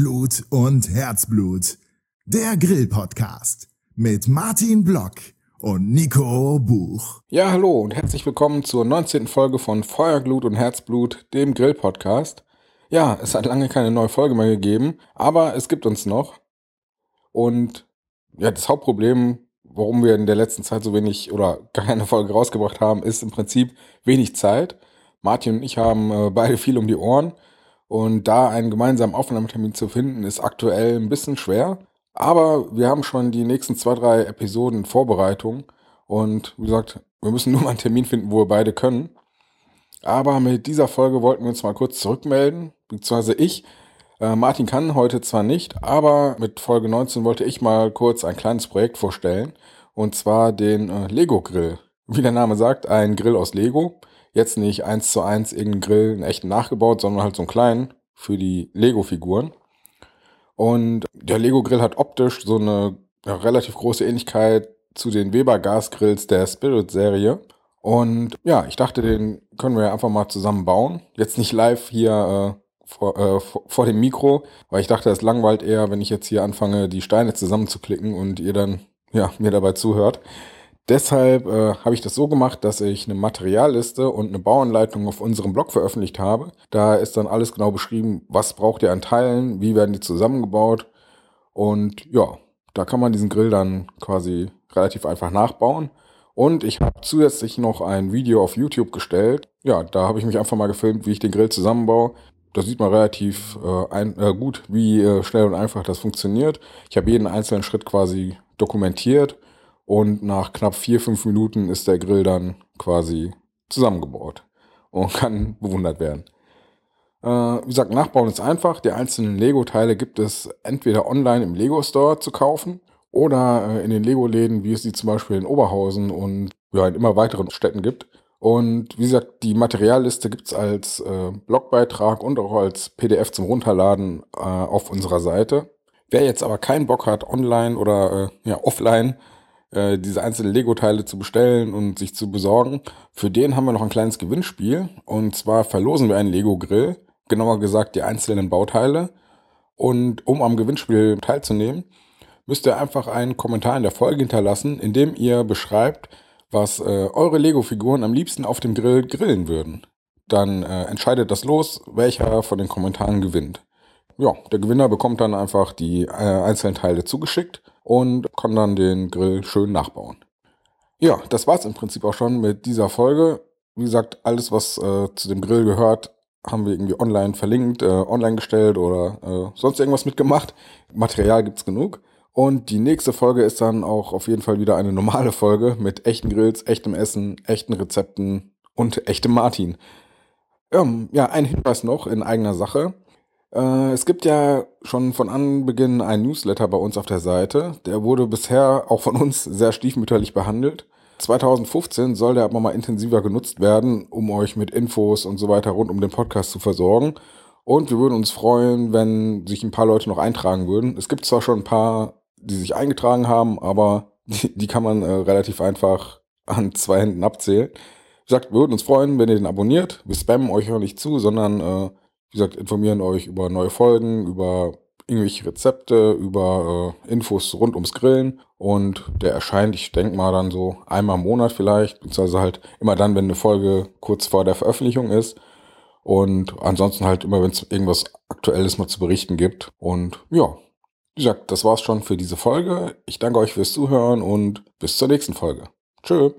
Glut und Herzblut. Der Grill-Podcast mit Martin Block und Nico Buch. Ja, hallo und herzlich willkommen zur 19. Folge von Feuer, Glut und Herzblut, dem Grill-Podcast. Ja, es hat lange keine neue Folge mehr gegeben, aber es gibt uns noch. Und ja, das Hauptproblem, warum wir in der letzten Zeit so wenig oder gar keine Folge rausgebracht haben, ist im Prinzip wenig Zeit. Martin und ich haben äh, beide viel um die Ohren und da einen gemeinsamen Aufnahmetermin zu finden, ist aktuell ein bisschen schwer. Aber wir haben schon die nächsten zwei, drei Episoden Vorbereitung. Und wie gesagt, wir müssen nur mal einen Termin finden, wo wir beide können. Aber mit dieser Folge wollten wir uns mal kurz zurückmelden, beziehungsweise ich. Äh, Martin kann heute zwar nicht, aber mit Folge 19 wollte ich mal kurz ein kleines Projekt vorstellen. Und zwar den äh, Lego Grill. Wie der Name sagt, ein Grill aus Lego. Jetzt nicht eins zu eins irgendeinen Grill, einen echten nachgebaut, sondern halt so einen kleinen für die Lego-Figuren. Und der Lego-Grill hat optisch so eine relativ große Ähnlichkeit zu den Weber Gasgrills der Spirit-Serie. Und ja, ich dachte, den können wir einfach mal zusammen bauen. Jetzt nicht live hier äh, vor, äh, vor, dem Mikro, weil ich dachte, es langweilt eher, wenn ich jetzt hier anfange, die Steine zusammenzuklicken und ihr dann ja mir dabei zuhört. Deshalb äh, habe ich das so gemacht, dass ich eine Materialliste und eine Bauanleitung auf unserem Blog veröffentlicht habe. Da ist dann alles genau beschrieben, was braucht ihr an Teilen, wie werden die zusammengebaut. Und ja, da kann man diesen Grill dann quasi relativ einfach nachbauen. Und ich habe zusätzlich noch ein Video auf YouTube gestellt. Ja, da habe ich mich einfach mal gefilmt, wie ich den Grill zusammenbaue. Da sieht man relativ äh, ein, äh, gut, wie äh, schnell und einfach das funktioniert. Ich habe jeden einzelnen Schritt quasi dokumentiert und nach knapp vier, fünf Minuten ist der Grill dann quasi zusammengebaut und kann bewundert werden. Äh, wie gesagt, Nachbauen ist einfach. Die einzelnen Lego-Teile gibt es entweder online im Lego-Store zu kaufen oder äh, in den Lego-Läden, wie es sie zum Beispiel in Oberhausen und ja, in immer weiteren Städten gibt. Und wie gesagt, die Materialliste gibt es als äh, Blogbeitrag und auch als PDF zum Runterladen äh, auf unserer Seite. Wer jetzt aber keinen Bock hat, online oder äh, ja, offline äh, diese einzelnen Lego-Teile zu bestellen und sich zu besorgen. Für den haben wir noch ein kleines Gewinnspiel. Und zwar verlosen wir einen Lego-Grill, genauer gesagt die einzelnen Bauteile. Und um am Gewinnspiel teilzunehmen, müsst ihr einfach einen Kommentar in der Folge hinterlassen, in dem ihr beschreibt, was äh, eure Lego-Figuren am liebsten auf dem Grill grillen würden. Dann äh, entscheidet das los, welcher von den Kommentaren gewinnt. Ja, der Gewinner bekommt dann einfach die äh, einzelnen Teile zugeschickt und kann dann den Grill schön nachbauen. Ja, das war's im Prinzip auch schon mit dieser Folge. Wie gesagt, alles, was äh, zu dem Grill gehört, haben wir irgendwie online verlinkt, äh, online gestellt oder äh, sonst irgendwas mitgemacht. Material gibt's genug. Und die nächste Folge ist dann auch auf jeden Fall wieder eine normale Folge mit echten Grills, echtem Essen, echten Rezepten und echtem Martin. Ähm, ja, ein Hinweis noch in eigener Sache. Äh, es gibt ja schon von Anbeginn einen Newsletter bei uns auf der Seite. Der wurde bisher auch von uns sehr stiefmütterlich behandelt. 2015 soll der aber mal intensiver genutzt werden, um euch mit Infos und so weiter rund um den Podcast zu versorgen. Und wir würden uns freuen, wenn sich ein paar Leute noch eintragen würden. Es gibt zwar schon ein paar, die sich eingetragen haben, aber die, die kann man äh, relativ einfach an zwei Händen abzählen. Wie gesagt, wir würden uns freuen, wenn ihr den abonniert. Wir spammen euch auch nicht zu, sondern äh, wie gesagt, informieren euch über neue Folgen, über irgendwelche Rezepte, über äh, Infos rund ums Grillen. Und der erscheint, ich denke mal, dann so einmal im Monat vielleicht, beziehungsweise halt immer dann, wenn eine Folge kurz vor der Veröffentlichung ist. Und ansonsten halt immer, wenn es irgendwas Aktuelles mal zu berichten gibt. Und ja, wie gesagt, das war's schon für diese Folge. Ich danke euch fürs Zuhören und bis zur nächsten Folge. Tschö.